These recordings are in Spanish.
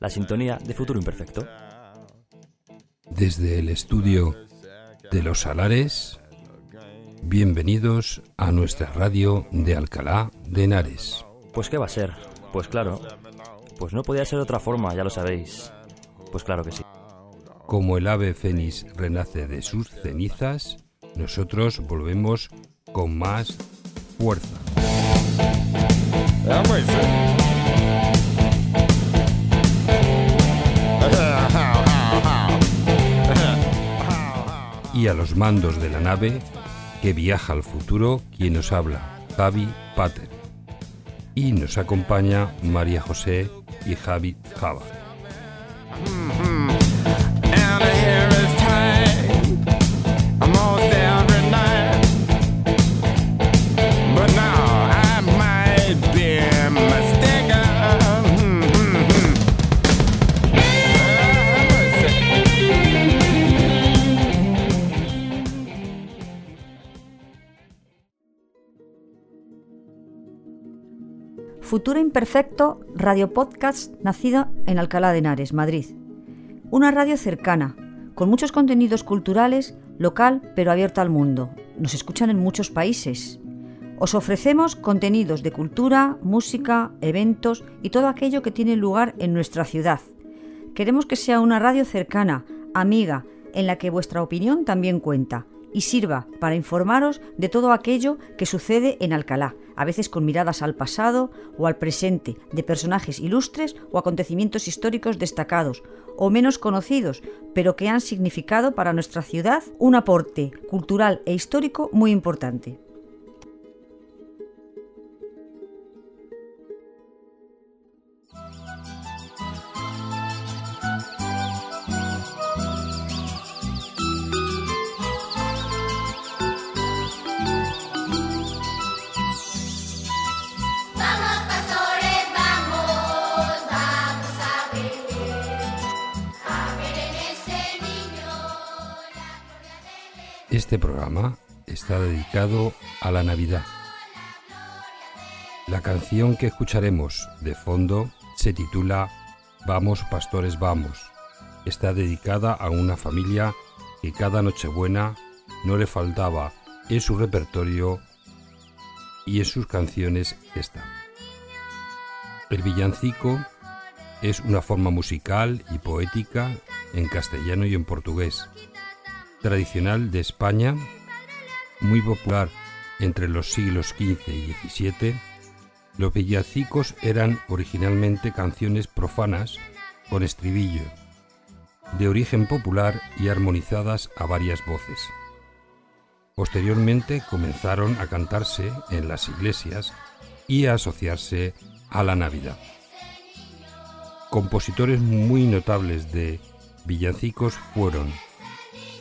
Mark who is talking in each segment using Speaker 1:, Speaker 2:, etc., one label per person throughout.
Speaker 1: la sintonía de Futuro Imperfecto.
Speaker 2: Desde el estudio de Los Salares, bienvenidos a nuestra radio de Alcalá de Henares.
Speaker 1: Pues qué va a ser, pues claro, pues no podía ser de otra forma, ya lo sabéis. Pues claro que sí.
Speaker 2: Como el ave fénix renace de sus cenizas, nosotros volvemos con más fuerza. Y a los mandos de la nave que viaja al futuro quien nos habla, Javi Pater. Y nos acompaña María José y Javi Java.
Speaker 3: Futuro Imperfecto, radio podcast nacido en Alcalá de Henares, Madrid. Una radio cercana, con muchos contenidos culturales, local pero abierta al mundo. Nos escuchan en muchos países. Os ofrecemos contenidos de cultura, música, eventos y todo aquello que tiene lugar en nuestra ciudad. Queremos que sea una radio cercana, amiga, en la que vuestra opinión también cuenta y sirva para informaros de todo aquello que sucede en Alcalá, a veces con miradas al pasado o al presente, de personajes ilustres o acontecimientos históricos destacados o menos conocidos, pero que han significado para nuestra ciudad un aporte cultural e histórico muy importante.
Speaker 2: Este programa está dedicado a la Navidad. La canción que escucharemos de fondo se titula Vamos pastores vamos. Está dedicada a una familia que cada Nochebuena no le faltaba en su repertorio y en sus canciones está. El villancico es una forma musical y poética en castellano y en portugués tradicional de España, muy popular entre los siglos XV y XVII, los villancicos eran originalmente canciones profanas con estribillo, de origen popular y armonizadas a varias voces. Posteriormente comenzaron a cantarse en las iglesias y a asociarse a la Navidad. Compositores muy notables de villancicos fueron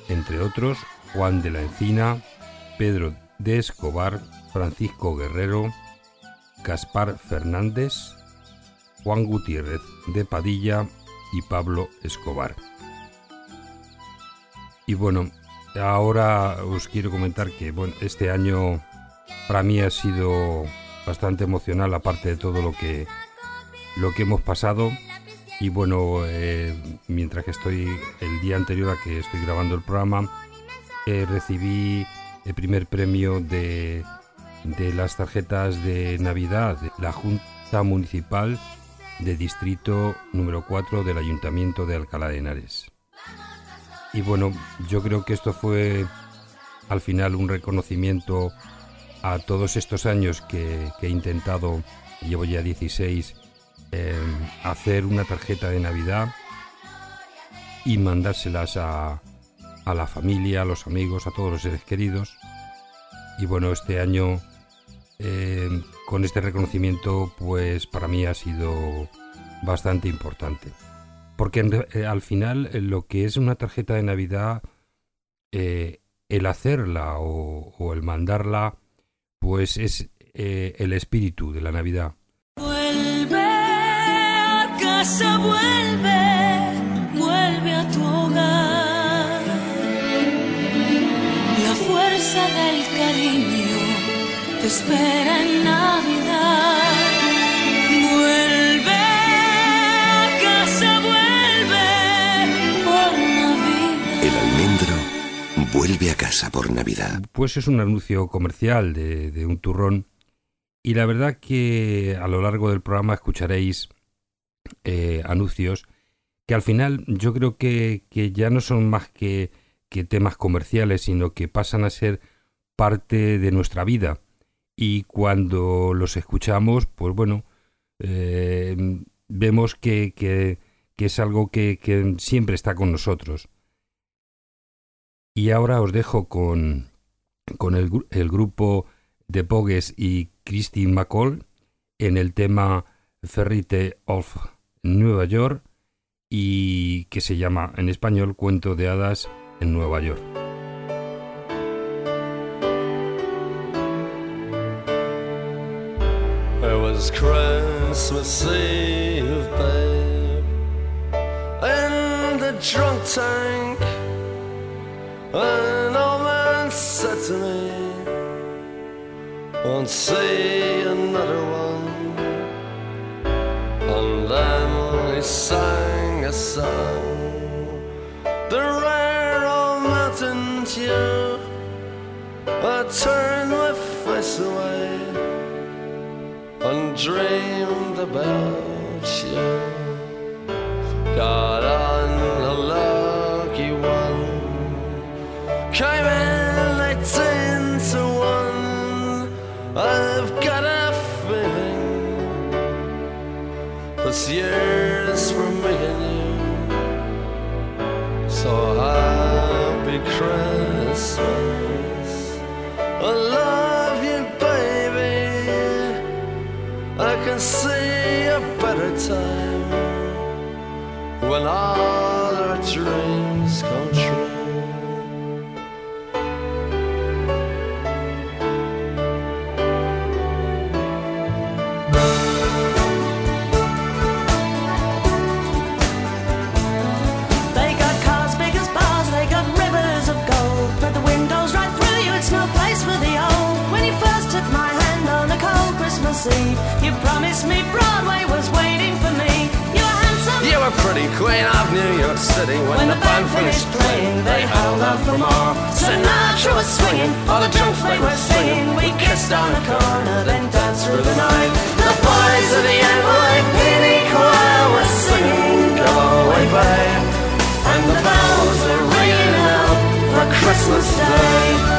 Speaker 2: entre otros Juan de la Encina, Pedro de Escobar, Francisco Guerrero, Gaspar Fernández, Juan Gutiérrez de Padilla y Pablo Escobar. Y bueno, ahora os quiero comentar que bueno, este año para mí ha sido bastante emocional, aparte de todo lo que, lo que hemos pasado. Y bueno, eh, mientras que estoy el día anterior a que estoy grabando el programa, eh, recibí el primer premio de, de las tarjetas de Navidad de la Junta Municipal de distrito número 4 del Ayuntamiento de Alcalá de Henares. Y bueno, yo creo que esto fue al final un reconocimiento a todos estos años que, he intentado, llevo ya 16, eh, hacer una tarjeta de Navidad y mandárselas a, a la familia, a los amigos, a todos los seres queridos. Y bueno, este año eh, con este reconocimiento pues para mí ha sido bastante importante. Porque eh, al final lo que es una tarjeta de Navidad, el hacerla o, el mandarla, pues es el espíritu de la Navidad.
Speaker 4: Vuelve a casa, vuelve, vuelve a tu hogar. La fuerza del cariño te espera en Navidad. Vuelve a casa, vuelve por Navidad.
Speaker 5: El almendro vuelve a casa por Navidad.
Speaker 2: Pues es un anuncio comercial de, un turrón. Y la verdad que a lo largo del programa escucharéis eh, anuncios que al final yo creo que, ya no son más que, temas comerciales, sino que pasan a ser parte de nuestra vida y cuando los escuchamos, pues bueno, eh, vemos que, es algo que, siempre está con nosotros. Y ahora os dejo con, con el, grupo de Pogues y Christine McCall en el tema Ferrite of Nueva York y que se llama en español Cuento de Hadas en Nueva York.
Speaker 6: was Christmas Eve, babe, in the drunk tank. An old man said to me, Won't see another one. Sang a song, the rare old mountain tune. I turned my face away and dreamed about you. Got on a lucky one, came in eighteen to one. I've got a feeling this year's when all our dreams come true. They got cars big as bars, they got rivers of gold. Put the windows right through
Speaker 4: you promised me Broadway
Speaker 6: queen of New York City. When, when the, band, finished playing, they held out for more. Sinatra was swinging, all the drunks they were singing. We kissed on the corner, then danced through the night. The boys of the NYPD choir were singing, Go away, babe. And the bells were ringing out for Christmas Day.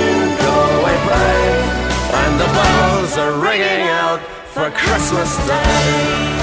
Speaker 6: for Christmas Day.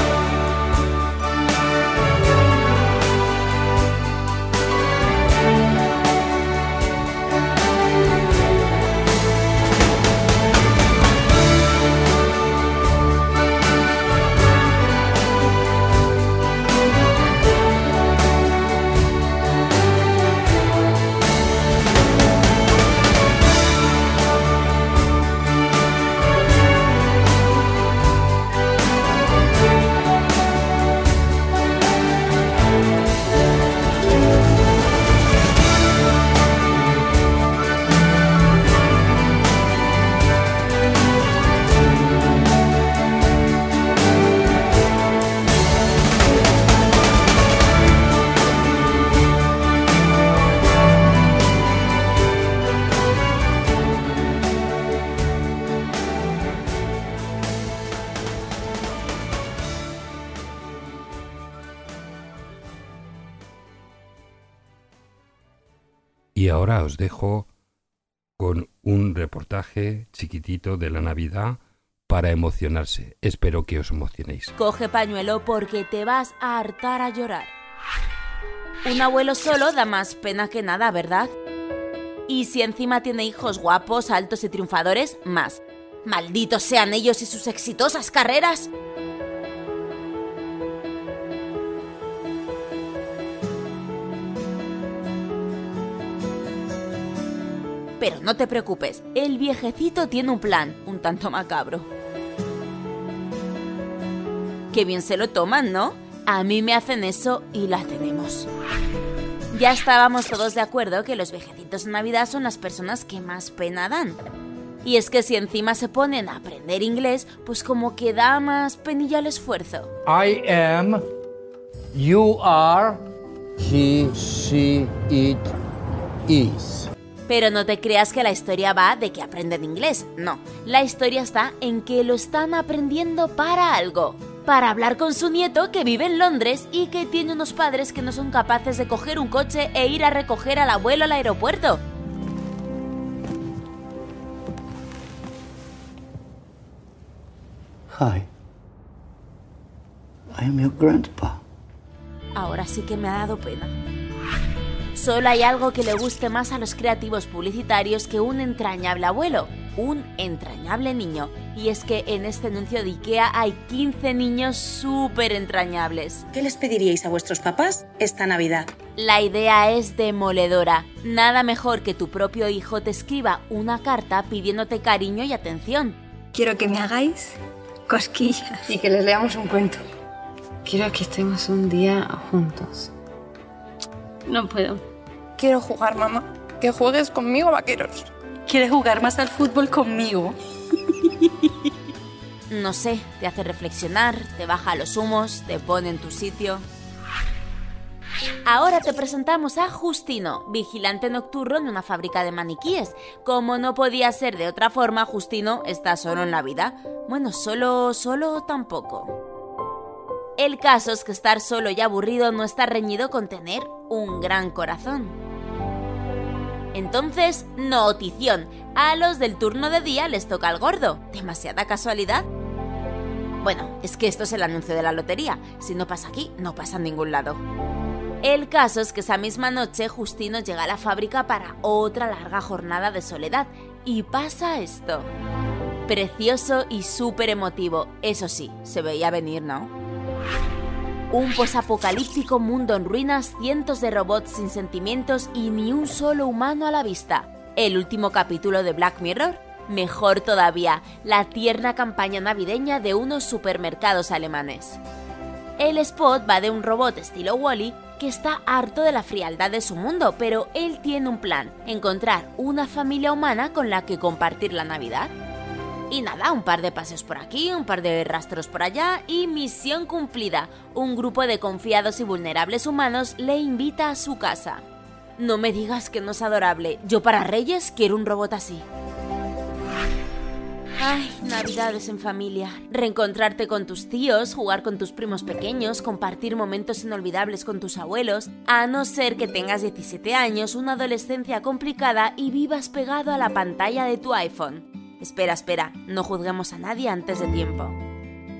Speaker 2: Os dejo con un reportaje chiquitito de la Navidad para emocionarse. Espero que os emocionéis.
Speaker 7: Coge pañuelo porque te vas a hartar a llorar. Un abuelo solo da más pena que nada, ¿verdad? Y si encima tiene hijos guapos, altos y triunfadores, más. Malditos sean ellos y sus exitosas carreras. Pero no te preocupes, el viejecito tiene un plan, un tanto macabro. Qué bien se lo toman, ¿no? A mí me hacen eso y la tenemos. Ya estábamos todos de acuerdo que los viejecitos de Navidad son las personas que más pena dan. Y es que si encima se ponen a aprender inglés, pues como que da más penilla el esfuerzo.
Speaker 8: I am, you are, he, she, it, is.
Speaker 7: Pero no te creas que la historia va de que aprenden inglés, no. La historia está en que lo están aprendiendo para algo. Para hablar con su nieto que vive en Londres y que tiene unos padres que no son capaces de coger un coche e ir a recoger al abuelo al aeropuerto.
Speaker 9: Hi. I am your grandpa.
Speaker 7: Ahora sí que me ha dado pena. Solo hay algo que le guste más a los creativos publicitarios que un entrañable abuelo, un entrañable niño. Y es que en este anuncio de IKEA hay 15 niños súper entrañables.
Speaker 10: ¿Qué les pediríais a vuestros papás esta Navidad?
Speaker 7: La idea es demoledora. Nada mejor que tu propio hijo te escriba una carta pidiéndote cariño y atención.
Speaker 11: Quiero que me hagáis cosquillas.
Speaker 12: Y que les leamos un cuento. Quiero que estemos un día juntos.
Speaker 11: No puedo.
Speaker 12: Quiero jugar, mamá. Que juegues conmigo, vaqueros.
Speaker 11: ¿Quieres jugar más al fútbol conmigo?
Speaker 7: No sé, te hace reflexionar, te baja los humos, te pone en tu sitio. Ahora te presentamos a Justino, vigilante nocturno en una fábrica de maniquíes. Como no podía ser de otra forma, Justino está solo en la vida. Bueno, solo, solo tampoco. El caso es que estar solo y aburrido no está reñido con tener un gran corazón. Entonces, notición, a los del turno de día les toca el gordo. ¿Demasiada casualidad? Bueno, es que esto es el anuncio de la lotería. Si no pasa aquí, no pasa en ningún lado. El caso es que esa misma noche Justino llega a la fábrica para otra larga jornada de soledad y pasa esto. Precioso y súper emotivo, eso sí, se veía venir, ¿no? Un posapocalíptico mundo en ruinas, cientos de robots sin sentimientos y ni un solo humano a la vista. El último capítulo de Black Mirror. Mejor todavía, la tierna campaña navideña de unos supermercados alemanes. El spot va de un robot estilo Wally que está harto de la frialdad de su mundo, pero él tiene un plan, encontrar una familia humana con la que compartir la Navidad. Y nada, un par de paseos por aquí, un par de rastros por allá y misión cumplida. Un grupo de confiados y vulnerables humanos le invita a su casa. No me digas que no es adorable. Yo para Reyes quiero un robot así. Ay, navidades en familia. Reencontrarte con tus tíos, jugar con tus primos pequeños, compartir momentos inolvidables con tus abuelos, a no ser que tengas 17 años, una adolescencia complicada y vivas pegado a la pantalla de tu iPhone. Espera, espera, no juzguemos a nadie antes de tiempo.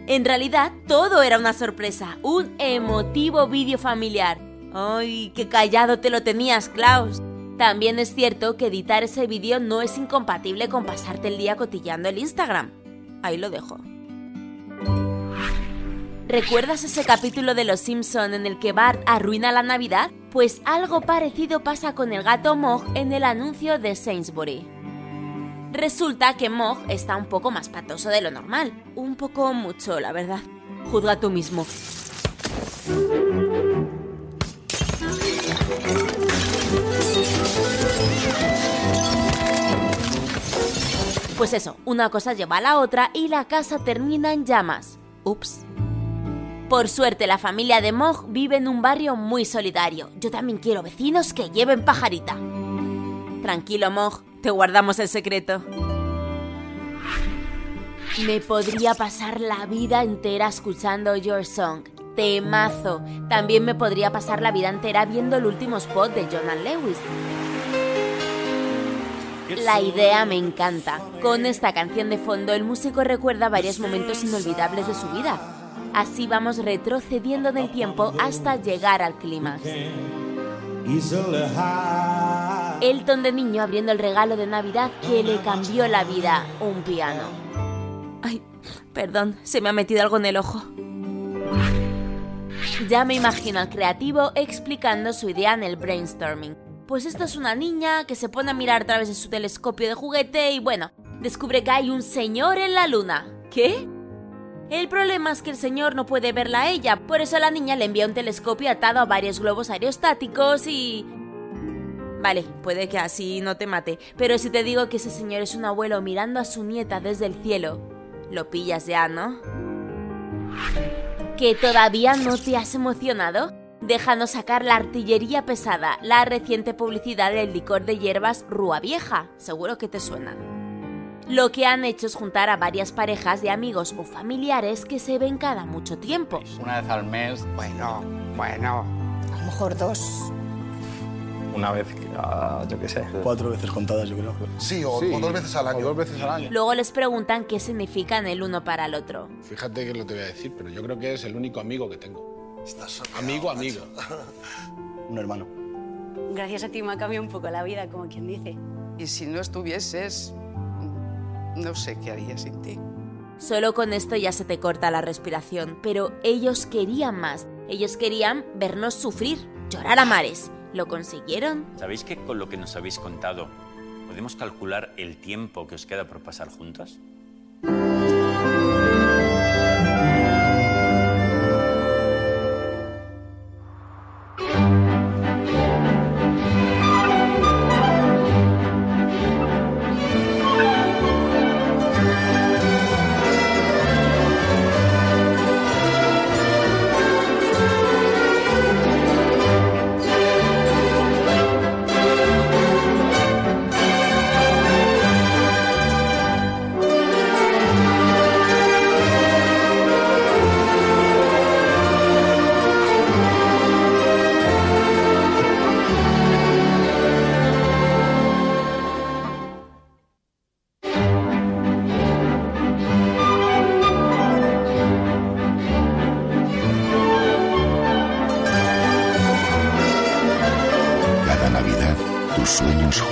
Speaker 7: En realidad, todo era una sorpresa, un emotivo vídeo familiar. ¡Ay, qué callado te lo tenías, Klaus! También es cierto que editar ese vídeo no es incompatible con pasarte el día cotillando el Instagram. Ahí lo dejo. ¿Recuerdas ese capítulo de Los Simpson en el que Bart arruina la Navidad? Pues algo parecido pasa con el gato Mog en el anuncio de Sainsbury. Resulta que Mog está un poco más patoso de lo normal, un poco mucho, la verdad. Juzga tú mismo. Pues eso, una cosa lleva a la otra y la casa termina en llamas. Ups. Por suerte, la familia de Mog vive en un barrio muy solidario. Yo también quiero vecinos que lleven pajarita. Tranquilo, Mog, te guardamos el secreto. Me podría pasar la vida entera escuchando Your Song. Temazo. También me podría pasar la vida entera viendo el último spot de Jonathan Lewis. La idea me encanta. Con esta canción de fondo, el músico recuerda varios momentos inolvidables de su vida. Así vamos retrocediendo en el tiempo hasta llegar al clímax. Elton de niño abriendo el regalo de Navidad que le cambió la vida, un piano. Ay, perdón, se me ha metido algo en el ojo. Ya me imagino al creativo explicando su idea en el brainstorming. Pues esta es una niña que se pone a mirar a través de su telescopio de juguete y bueno, descubre que hay un señor en la luna. ¿Qué? El problema es que el señor no puede verla a ella, por eso la niña le envía un telescopio atado a varios globos aerostáticos y... Vale, puede que así no te mate, pero si te digo que ese señor es un abuelo mirando a su nieta desde el cielo, lo pillas ya, ¿no? ¿Que todavía no te has emocionado? Déjanos sacar la artillería pesada, la reciente publicidad del licor de hierbas Rúa Vieja, seguro que te suena. Lo que han hecho es juntar a varias parejas de amigos o familiares que se ven cada mucho tiempo.
Speaker 9: Una vez al mes, bueno, bueno.
Speaker 11: A lo mejor dos.
Speaker 9: Una vez, ah, yo qué sé.
Speaker 13: Cuatro veces contadas, yo creo.
Speaker 14: Sí, o, o dos veces al año.
Speaker 9: O dos veces al año.
Speaker 7: Luego les preguntan qué significan el uno para el otro.
Speaker 15: Fíjate que lo te voy a decir, pero yo creo que es el único amigo que tengo. amigo, amigo.
Speaker 13: Un hermano.
Speaker 11: Gracias a ti me ha cambiado un poco la vida, como quien dice.
Speaker 16: Y si no estuvieses, no sé qué haría sin ti.
Speaker 7: Solo con esto ya se te corta la respiración, pero ellos querían más. Ellos querían vernos sufrir, llorar a mares. ¿Lo consiguieron?
Speaker 17: ¿Sabéis que con lo que nos habéis contado podemos calcular el tiempo que os queda por pasar juntos?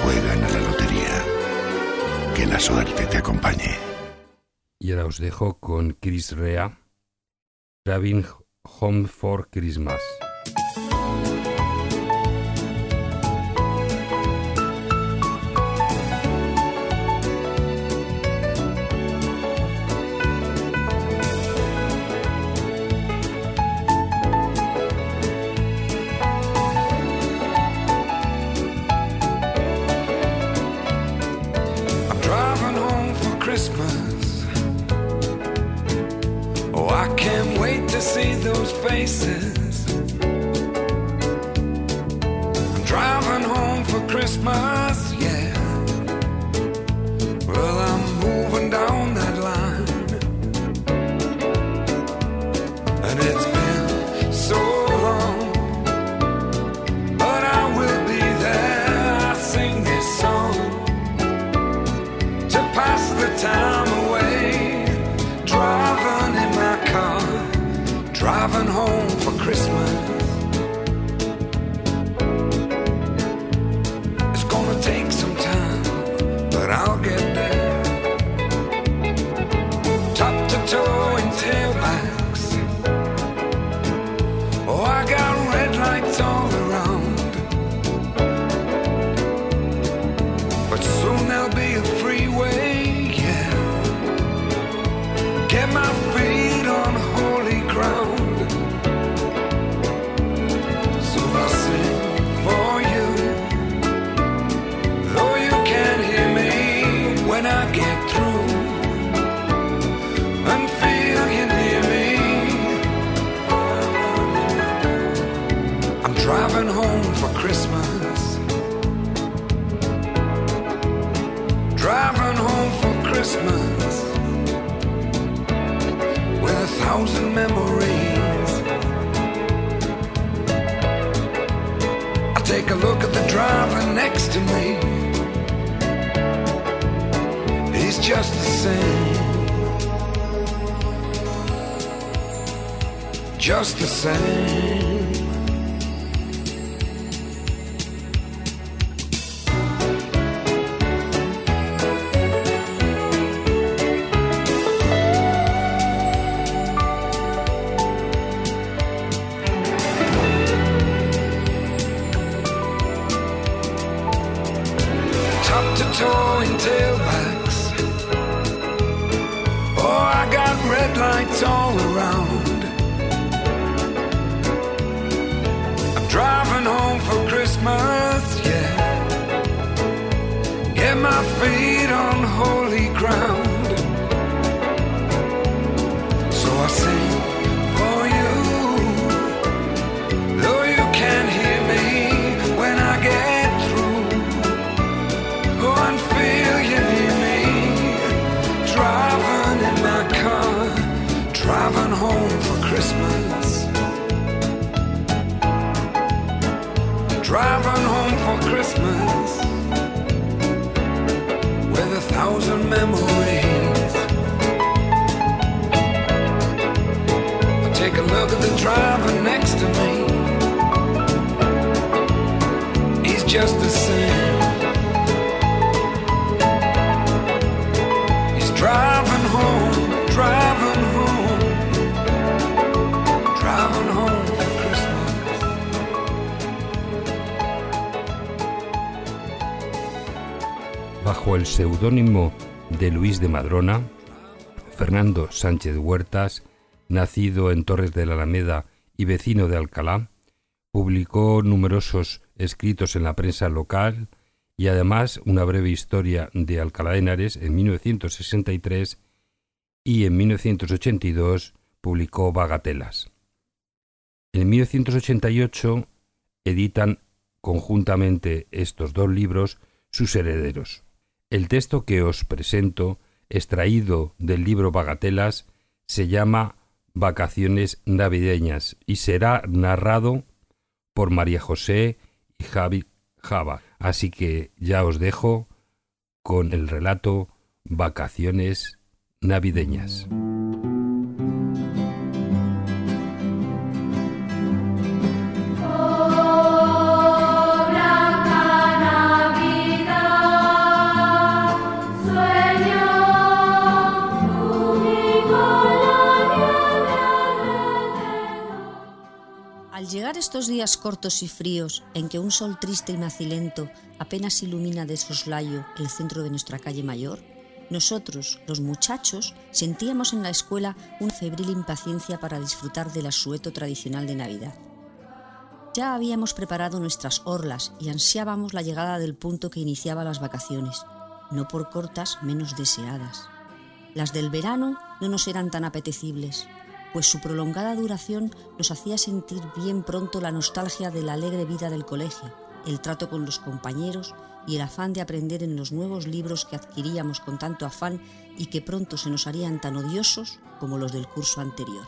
Speaker 5: Juegan a la lotería. Que la suerte te acompañe.
Speaker 2: Y ahora os dejo con Chris Rea, Driving Home for Christmas.
Speaker 14: my next to me. He's just the same. Just the same. Driving home for Christmas. Driving home for Christmas with a thousand memories. I take a look at the driver next to me. He's just the same.
Speaker 2: El seudónimo de Luis de Madrona, Fernando Sánchez Huertas, nacido en Torres de la Alameda y vecino de Alcalá, publicó numerosos escritos en la prensa local y además una breve historia de Alcalá de Henares en 1963 y en 1982 publicó Bagatelas. En 1988 editan conjuntamente estos dos libros sus herederos. El texto que os presento, extraído del libro Bagatelas, se llama Vacaciones Navideñas y será narrado por María José y Javi Java. Así que ya os dejo con el relato Vacaciones Navideñas.
Speaker 3: Al llegar estos días cortos y fríos, en que un sol triste y macilento apenas ilumina de soslayo el centro de nuestra calle mayor, nosotros, los muchachos, sentíamos en la escuela una febril impaciencia para disfrutar del asueto tradicional de Navidad. Ya habíamos preparado nuestras orlas y ansiábamos la llegada del punto que iniciaba las vacaciones, no por cortas menos deseadas. Las del verano no nos eran tan apetecibles, pues su prolongada duración nos hacía sentir bien pronto la nostalgia de la alegre vida del colegio, el trato con los compañeros y el afán de aprender en los nuevos libros que adquiríamos con tanto afán y que pronto se nos harían tan odiosos como los del curso anterior.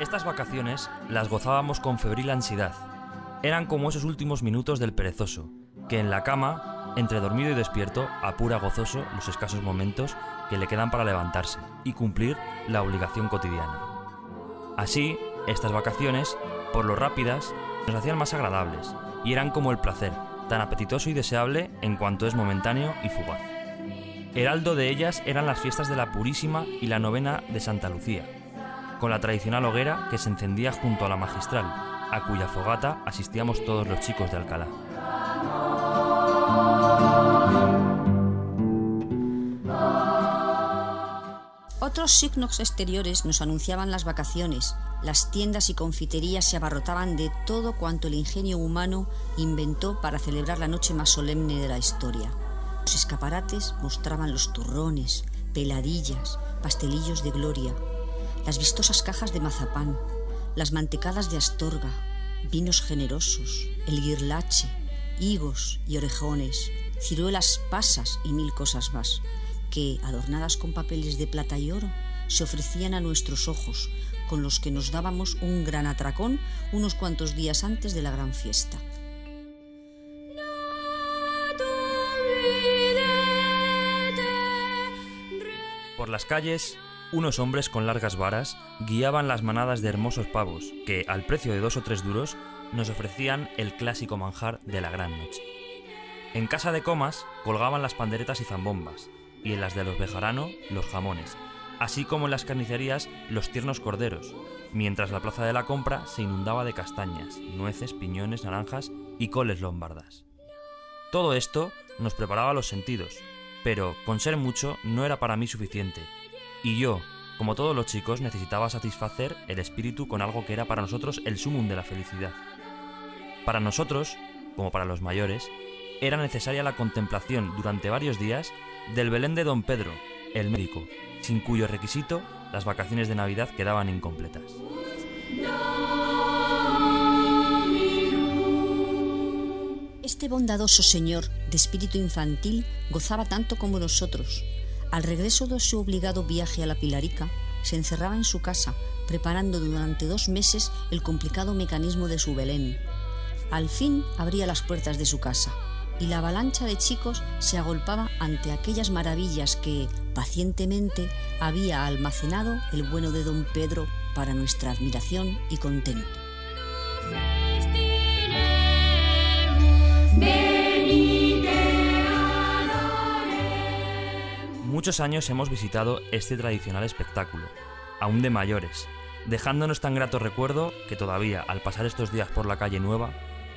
Speaker 1: Estas vacaciones las gozábamos con febril ansiedad. Eran como esos últimos minutos del perezoso, que en la cama, entre dormido y despierto, apura gozoso los escasos momentos que le quedan para levantarse y cumplir la obligación cotidiana. Así, estas vacaciones, por lo rápidas, nos hacían más agradables y eran como el placer, tan apetitoso y deseable en cuanto es momentáneo y fugaz. Heraldo de ellas eran las fiestas de la Purísima y la novena de Santa Lucía, con la tradicional hoguera que se encendía junto a la magistral, a cuya fogata asistíamos todos los chicos de Alcalá.
Speaker 3: Otros signos exteriores nos anunciaban las vacaciones. Las tiendas y confiterías se abarrotaban de todo cuanto el ingenio humano inventó para celebrar la noche más solemne de la historia. Los escaparates mostraban los turrones, peladillas, pastelillos de gloria, las vistosas cajas de mazapán, las mantecadas de astorga, vinos generosos, el guirlache, higos y orejones, ciruelas pasas y mil cosas más, que, adornadas con papeles de plata y oro, se ofrecían a nuestros ojos, con los que nos dábamos un gran atracón unos cuantos días antes de la gran fiesta.
Speaker 1: Por las calles, unos hombres con largas varas guiaban las manadas de hermosos pavos que, al precio de dos o tres duros, nos ofrecían el clásico manjar de la gran noche. En casa de comas colgaban las panderetas y zambombas, y en las de los Bejarano los jamones, así como en las carnicerías los tiernos corderos, mientras la plaza de la compra se inundaba de castañas, nueces, piñones, naranjas y coles lombardas. Todo esto nos preparaba los sentidos, pero con ser mucho no era para mí suficiente, y yo, como todos los chicos, necesitaba satisfacer el espíritu con algo que era para nosotros el sumum de la felicidad. Para nosotros, como para los mayores, era necesaria la contemplación durante varios días del Belén de Don Pedro, el médico, sin cuyo requisito las vacaciones de Navidad quedaban incompletas.
Speaker 3: Este bondadoso señor de espíritu infantil gozaba tanto como nosotros. Al regreso de su obligado viaje a la Pilarica, se encerraba en su casa, preparando durante dos meses el complicado mecanismo de su Belén. Al fin abría las puertas de su casa y la avalancha de chicos se agolpaba ante aquellas maravillas que, pacientemente, había almacenado el bueno de don Pedro para nuestra admiración y contento.
Speaker 1: Muchos años hemos visitado este tradicional espectáculo, aún de mayores, dejándonos tan grato recuerdo que todavía, al pasar estos días por la calle Nueva,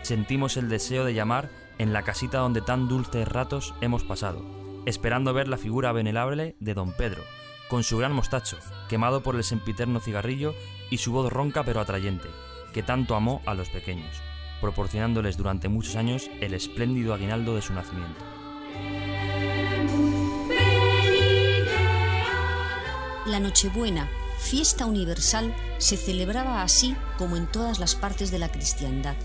Speaker 1: sentimos el deseo de llamar en la casita donde tan dulces ratos hemos pasado, esperando ver la figura venerable de don Pedro, con su gran mostacho, quemado por el sempiterno cigarrillo y su voz ronca pero atrayente, que tanto amó a los pequeños, proporcionándoles durante muchos años el espléndido aguinaldo de su nacimiento.
Speaker 3: La Nochebuena, fiesta universal, se celebraba así como en todas las partes de la cristiandad,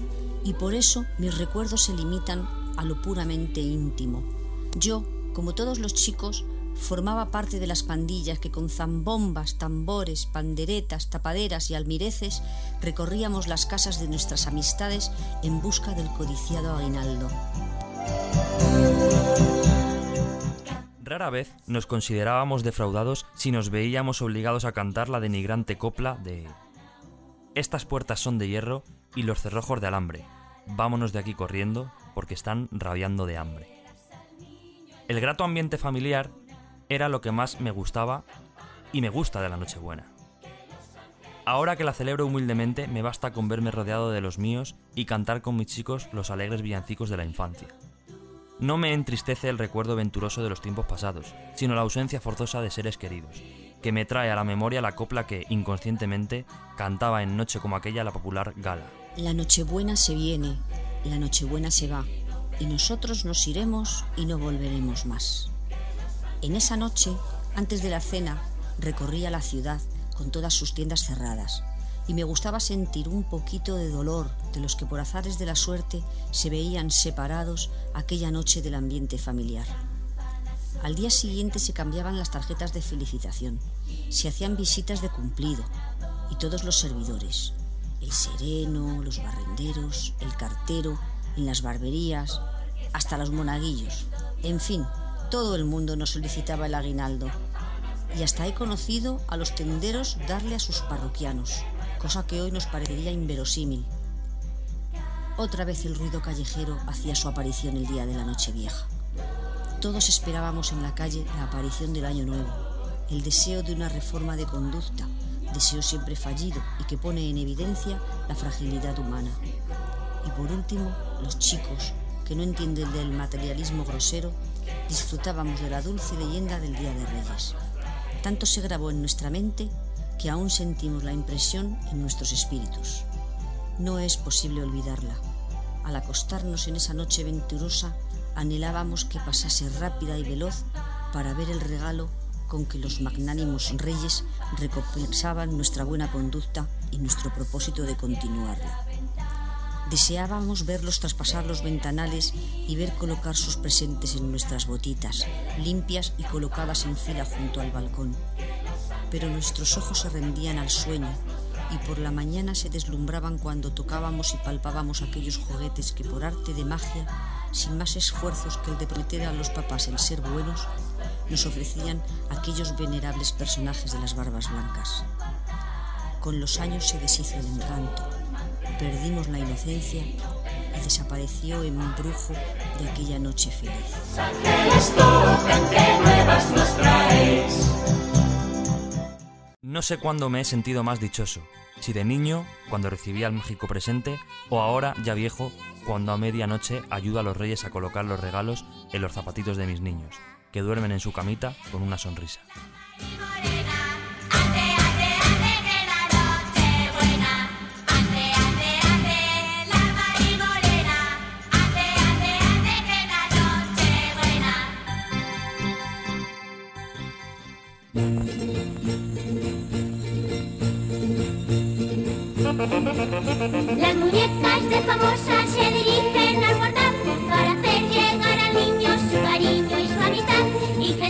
Speaker 3: y por eso mis recuerdos se limitan a lo puramente íntimo. Yo, como todos los chicos, formaba parte de las pandillas que con zambombas, tambores, panderetas, tapaderas y almireces recorríamos las casas de nuestras amistades en busca del codiciado aguinaldo.
Speaker 1: Rara vez nos considerábamos defraudados si nos veíamos obligados a cantar la denigrante copla de Estas puertas son de hierro y los cerrojos de alambre. Vámonos de aquí corriendo porque están rabiando de hambre. El grato ambiente familiar era lo que más me gustaba y me gusta de la Nochebuena. Ahora que la celebro humildemente, me basta con verme rodeado de los míos y cantar con mis chicos los alegres villancicos de la infancia. No me entristece el recuerdo venturoso de los tiempos pasados, sino la ausencia forzosa de seres queridos, que me trae a la memoria la copla que, inconscientemente, cantaba en noche como aquella la popular gala.
Speaker 3: La Nochebuena se viene, la Nochebuena se va, y nosotros nos iremos y no volveremos más. En esa noche, antes de la cena, recorría la ciudad con todas sus tiendas cerradas, y me gustaba sentir un poquito de dolor de los que por azares de la suerte se veían separados aquella noche del ambiente familiar. Al día siguiente se cambiaban las tarjetas de felicitación, se hacían visitas de cumplido y todos los servidores, el sereno, los barrenderos, el cartero, en las barberías, hasta los monaguillos, en fin, todo el mundo nos solicitaba el aguinaldo. Y hasta he conocido a los tenderos darle a sus parroquianos, cosa que hoy nos parecería inverosímil. Otra vez el ruido callejero hacía su aparición el día de la Nochevieja. Todos esperábamos en la calle la aparición del Año Nuevo, el deseo de una reforma de conducta, deseo siempre fallido y que pone en evidencia la fragilidad humana. Y por último, los chicos, que no entienden del materialismo grosero, disfrutábamos de la dulce leyenda del Día de Reyes. Tanto se grabó en nuestra mente que aún sentimos la impresión en nuestros espíritus. No es posible olvidarla. Al acostarnos en esa noche venturosa, anhelábamos que pasase rápida y veloz para ver el regalo con que los magnánimos reyes recompensaban nuestra buena conducta y nuestro propósito de continuarla. Deseábamos verlos traspasar los ventanales y ver colocar sus presentes en nuestras botitas, limpias y colocadas en fila junto al balcón. Pero nuestros ojos se rendían al sueño y por la mañana se deslumbraban cuando tocábamos y palpábamos aquellos juguetes que por arte de magia, sin más esfuerzos que el de prometer a los papás el ser buenos, nos ofrecían aquellos venerables personajes de las barbas blancas. Con los años se deshizo el encanto, perdimos la inocencia y desapareció el embrujo de aquella noche feliz.
Speaker 1: No sé cuándo me he sentido más dichoso, si de niño, cuando recibía el mágico presente, o ahora, ya viejo, cuando a medianoche ayudo a los reyes a colocar los regalos en los zapatitos de mis niños, que duermen en su camita con una sonrisa.
Speaker 18: Las muñecas de famosa se dirigen al portal para hacer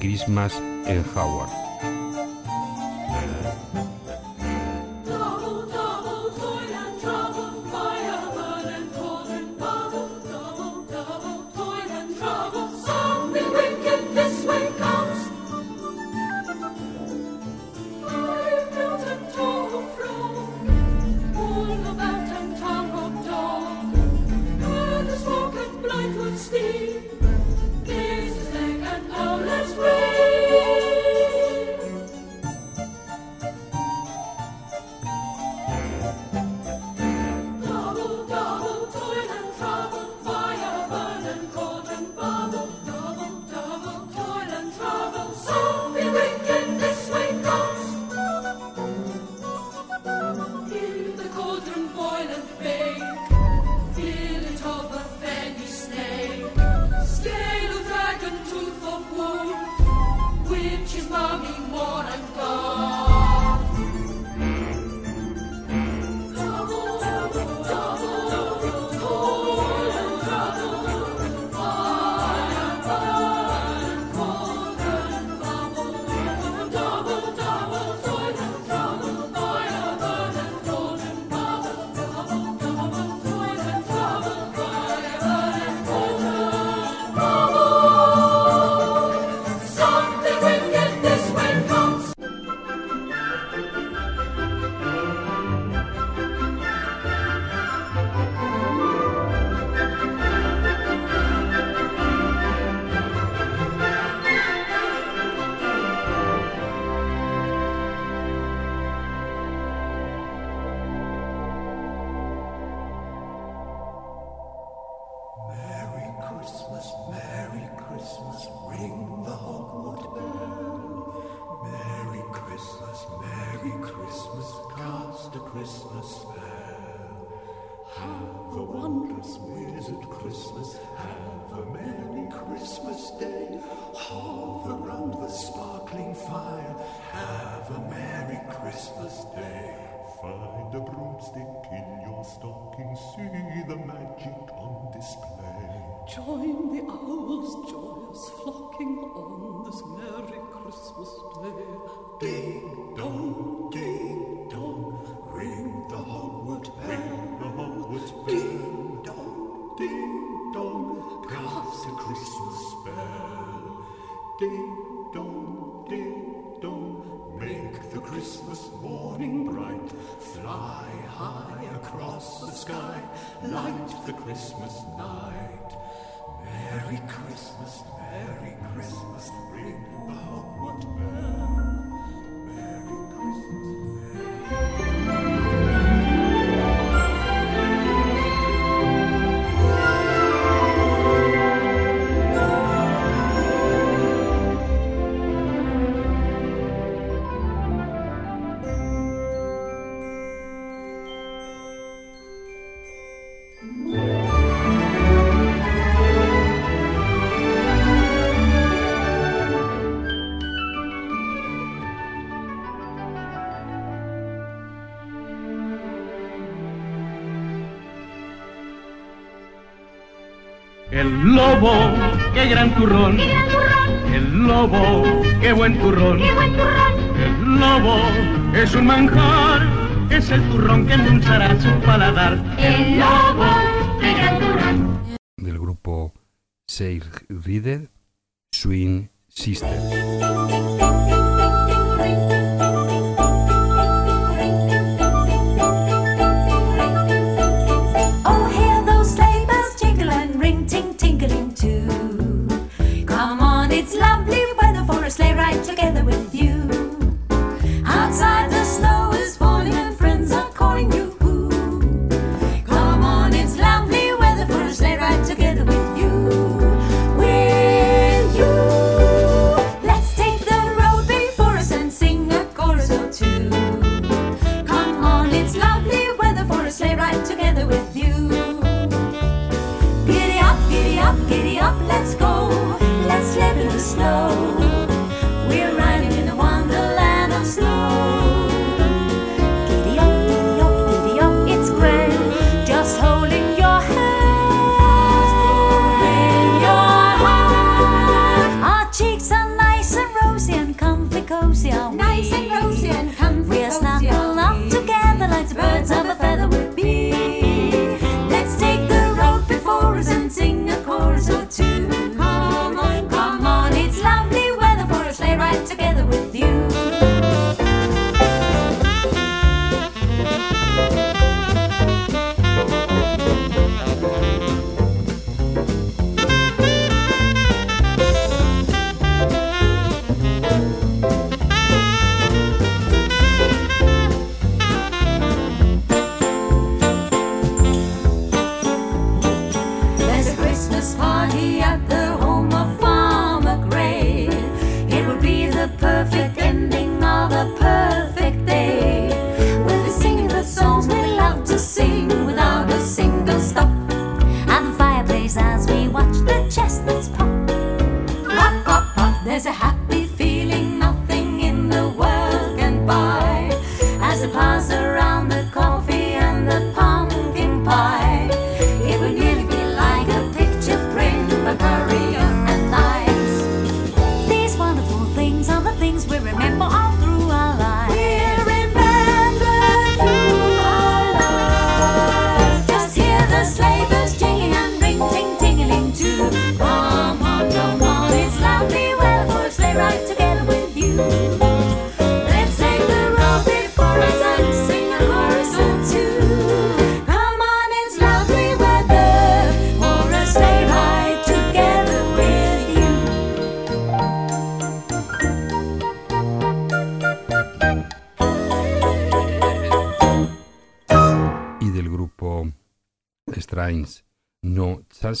Speaker 2: Christmas en Howard.
Speaker 19: El lobo, qué gran turrón. Qué. El lobo, qué buen turrón. El lobo es un manjar, es el turrón que endulzará su paladar. El lobo, qué gran turrón.
Speaker 20: Del grupo Seir Reader, Swing System.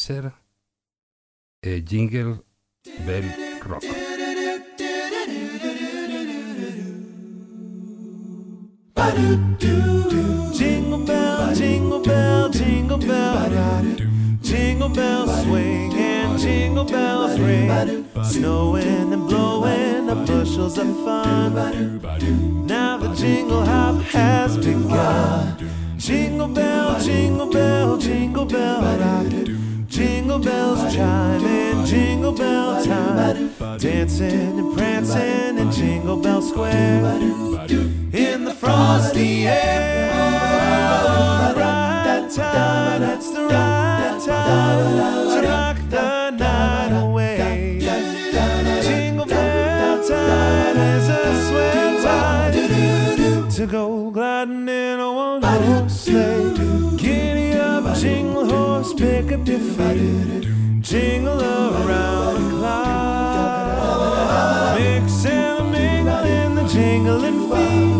Speaker 20: hacer eh, Jingle Bell Rock.
Speaker 21: Jingle bell, jingle bell, jingle bell rock. Jingle bells swing and jingle bells ring. Snowing and blowing, the bushels of fun. Now the jingle hop has begun. Jingle bell, jingle bell, jingle bell rock. Jingle bells chime in jingle bell time. Dancing and prancing in Jingle Bell Square. In the frosty air. Oh, right time, that's the right time to rock the night away. Jingle bell time is a sweat time to go gliding in a one-horse sleigh divided. Jingle around the clock. Mix and mingle in the jingling feet.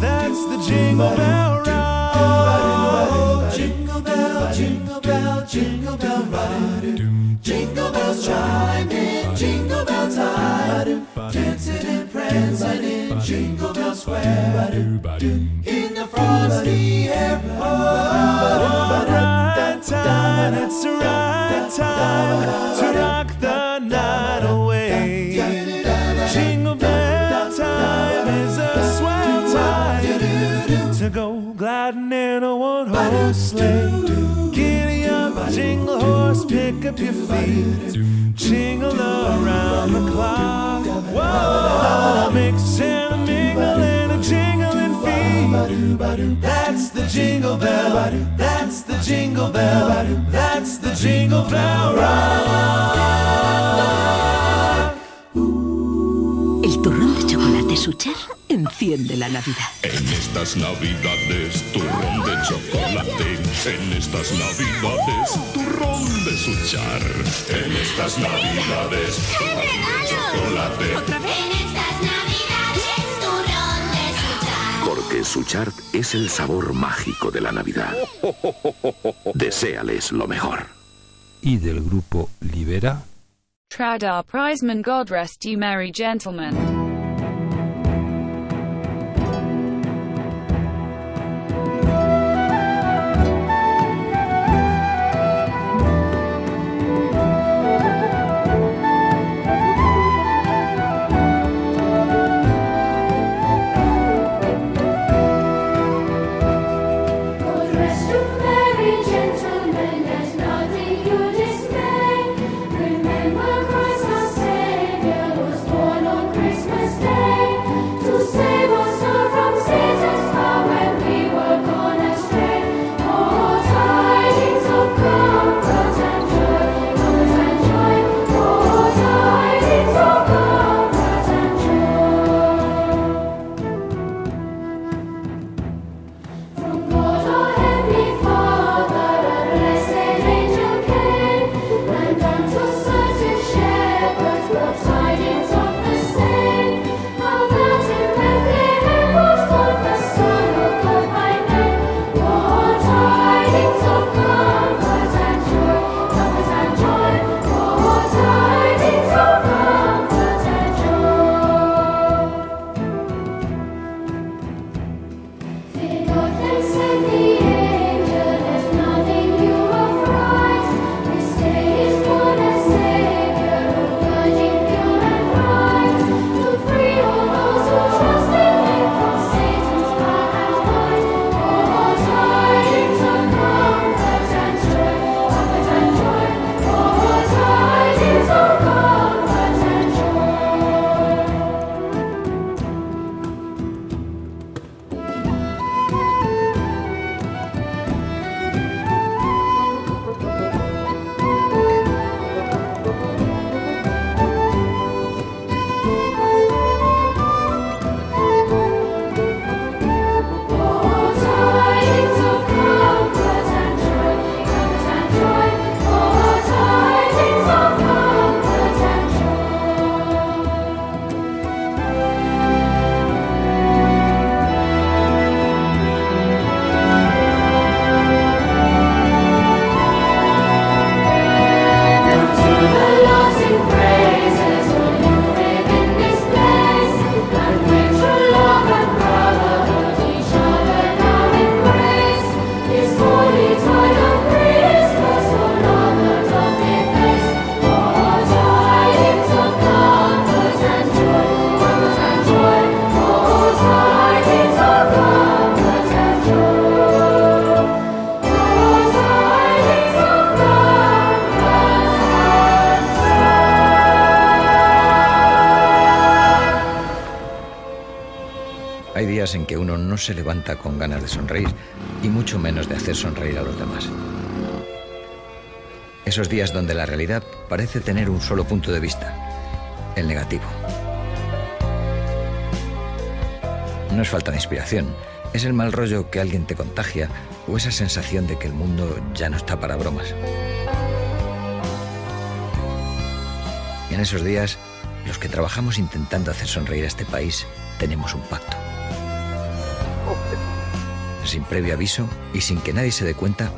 Speaker 21: That's the jingle bell ride.
Speaker 22: Jingle bell, jingle bell, jingle bell ride. Jingle bells chiming outside, dancing and prancing in Jingle Bell Square, in the frosty air. Oh,
Speaker 21: it's right time to rock the night away. Jingle Bell time is a swell time to go gliding in a one-horse sleigh. Jingle horse, pick up your feet, jingle around the clock. Whoa, mix and a mingle and a jingling feet. That's the jingle bell. That's the jingle bell. That's the jingle bell rock.
Speaker 23: El turrón de chocolate Suchar enciende la Navidad.
Speaker 24: En estas navidades, turrón de chocolate. En estas navidades, turrón de suchar. En estas navidades, turrón de chocolate.
Speaker 18: En estas navidades, turrón de Suchar.
Speaker 5: Porque Suchard es el sabor mágico de la Navidad. Deséales lo mejor.
Speaker 2: Y del grupo Libera,
Speaker 20: Tradar Prizeman God rest you merry gentlemen.
Speaker 25: Se levanta con ganas de sonreír y mucho menos de hacer sonreír a los demás. Esos días donde la realidad parece tener un solo punto de vista, el negativo. No es falta de inspiración, es el mal rollo que alguien te contagia o esa sensación de que el mundo ya no está para bromas. Y en esos días, los que trabajamos intentando hacer sonreír a este país, tenemos un pacto. Sin previo aviso y sin que nadie se dé cuenta,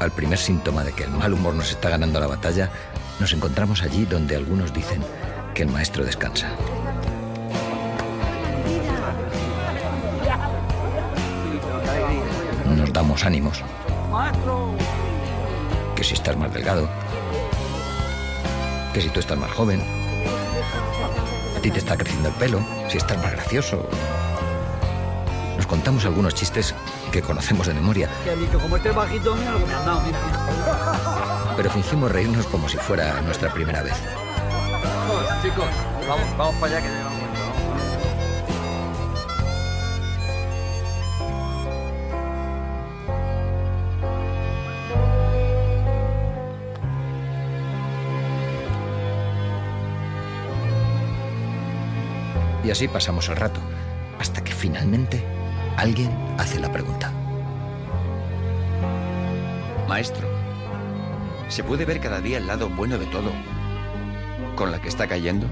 Speaker 25: al primer síntoma de que el mal humor nos está ganando la batalla, nos encontramos allí donde algunos dicen que el maestro descansa. Nos damos ánimos, que si estás más delgado, que si tú estás más joven, a ti te está creciendo el pelo, si estás más gracioso. Nos contamos algunos chistes que conocemos de memoria, pero fingimos reírnos como si fuera nuestra primera vez.
Speaker 26: Vamos, chicos, vamos, vamos para allá que llevamos.
Speaker 25: Y así pasamos el rato, hasta que finalmente alguien hace la pregunta.
Speaker 27: Maestro, ¿se puede ver cada día el lado bueno de todo con la que está cayendo?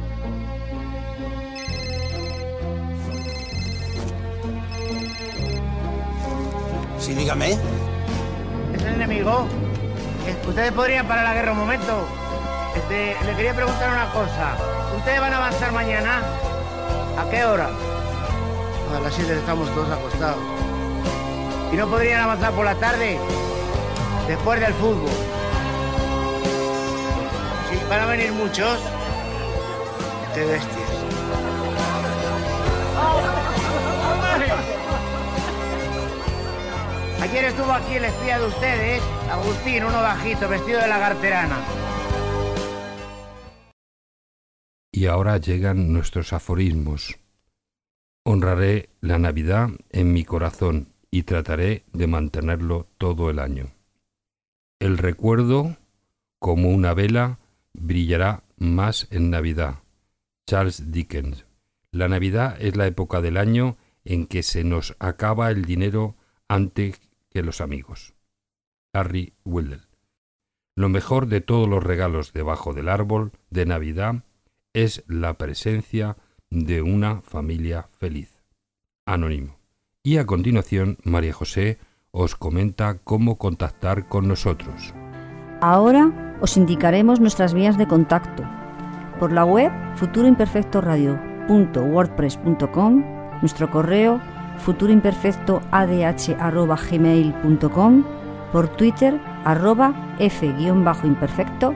Speaker 28: Sí, dígame.
Speaker 29: ¿Es el enemigo? Ustedes podrían parar la guerra un momento. Este, le quería preguntar una cosa. ¿Ustedes van a avanzar mañana? ¿A qué hora? A las 7 estamos todos acostados. ¿Y no podrían avanzar por la tarde? Después del fútbol. Sí, van a venir muchos. Qué bestias. Ayer estuvo aquí el espía de ustedes, Agustín, uno bajito, vestido de lagarterana.
Speaker 2: Y ahora llegan nuestros aforismos. Honraré la Navidad en mi corazón y trataré de mantenerlo todo el año. El recuerdo, como una vela, brillará más en Navidad. Charles Dickens. La Navidad es la época del año en que se nos acaba el dinero antes que los amigos. Harry Wildell. Lo mejor de todos los regalos debajo del árbol de Navidad es la presencia de una familia feliz. Anónimo. Y a continuación, María José os comenta cómo contactar con nosotros.
Speaker 3: Ahora os indicaremos nuestras vías de contacto. Por la web futuroimperfectoradio.wordpress.com, nuestro correo futuroimperfectoadh.gmail.com, por Twitter arroba f-imperfecto,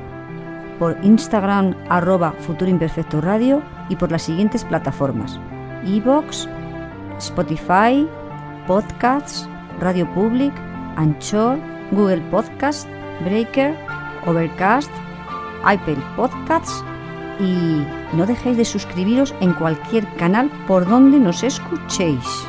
Speaker 3: por Instagram arroba futuroimperfectoradio y por las siguientes plataformas. iVoox, Spotify, Podcasts, Radio Public, Anchor, Google Podcast, Breaker, Overcast, Apple Podcasts y no dejéis de suscribiros en cualquier canal por donde nos escuchéis.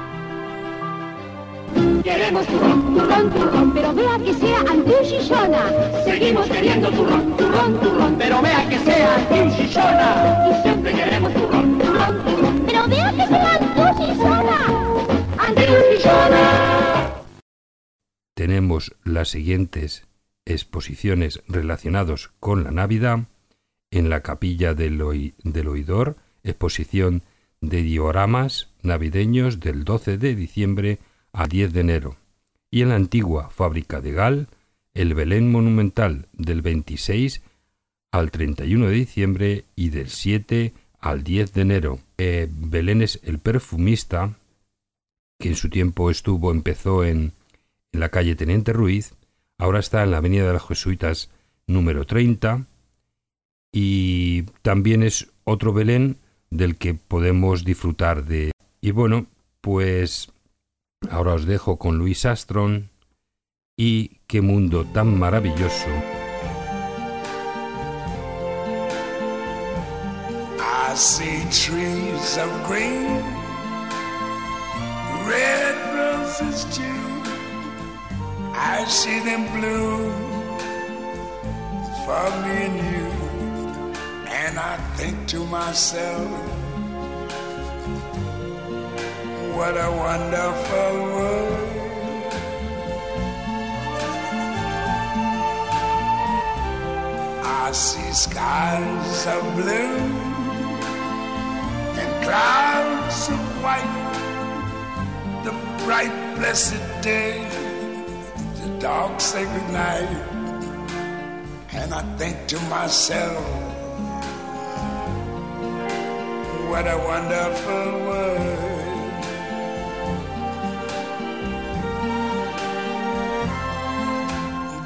Speaker 18: Turrón, turrón, pero vea que sea antiushishona. Seguimos queriendo turrón, turrón, turrón, pero vea que sea antiushishona. Y siempre queremos turrón, turrón, turrón, pero vea que sea antiushishona. Antiushishona.
Speaker 2: Tenemos las siguientes exposiciones relacionadas con la Navidad en la capilla del, Oi- del Oidor, exposición de dioramas navideños del 12 de diciembre a 10 de enero, y en la antigua fábrica de Gal, el Belén monumental del 26 al 31 de diciembre y del 7 al 10 de enero. Eh, Belén es el perfumista, que en su tiempo estuvo, empezó en, en la calle Teniente Ruiz, ahora está en la Avenida de los Jesuitas número 30, y también es otro Belén del que podemos disfrutar de. Y bueno, pues ahora os dejo con Luis Astron y qué mundo tan maravilloso.
Speaker 14: I see trees of green, red roses too. I see them bloom for me and you. And I think to myself, what a wonderful world. I see skies of blue and clouds of white, the bright blessed day, the dark sacred night, and I think to myself, what a wonderful world.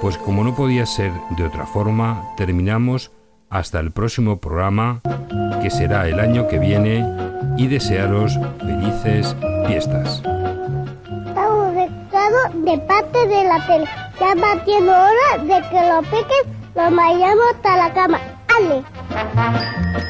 Speaker 2: Pues como no podía ser de otra forma, terminamos hasta el próximo programa, que será el año que viene, y desearos felices fiestas.
Speaker 30: Estamos recado de parte de la tele. Ya va hora de que lo piques, lo vayamos hasta la cama. ¡Ale!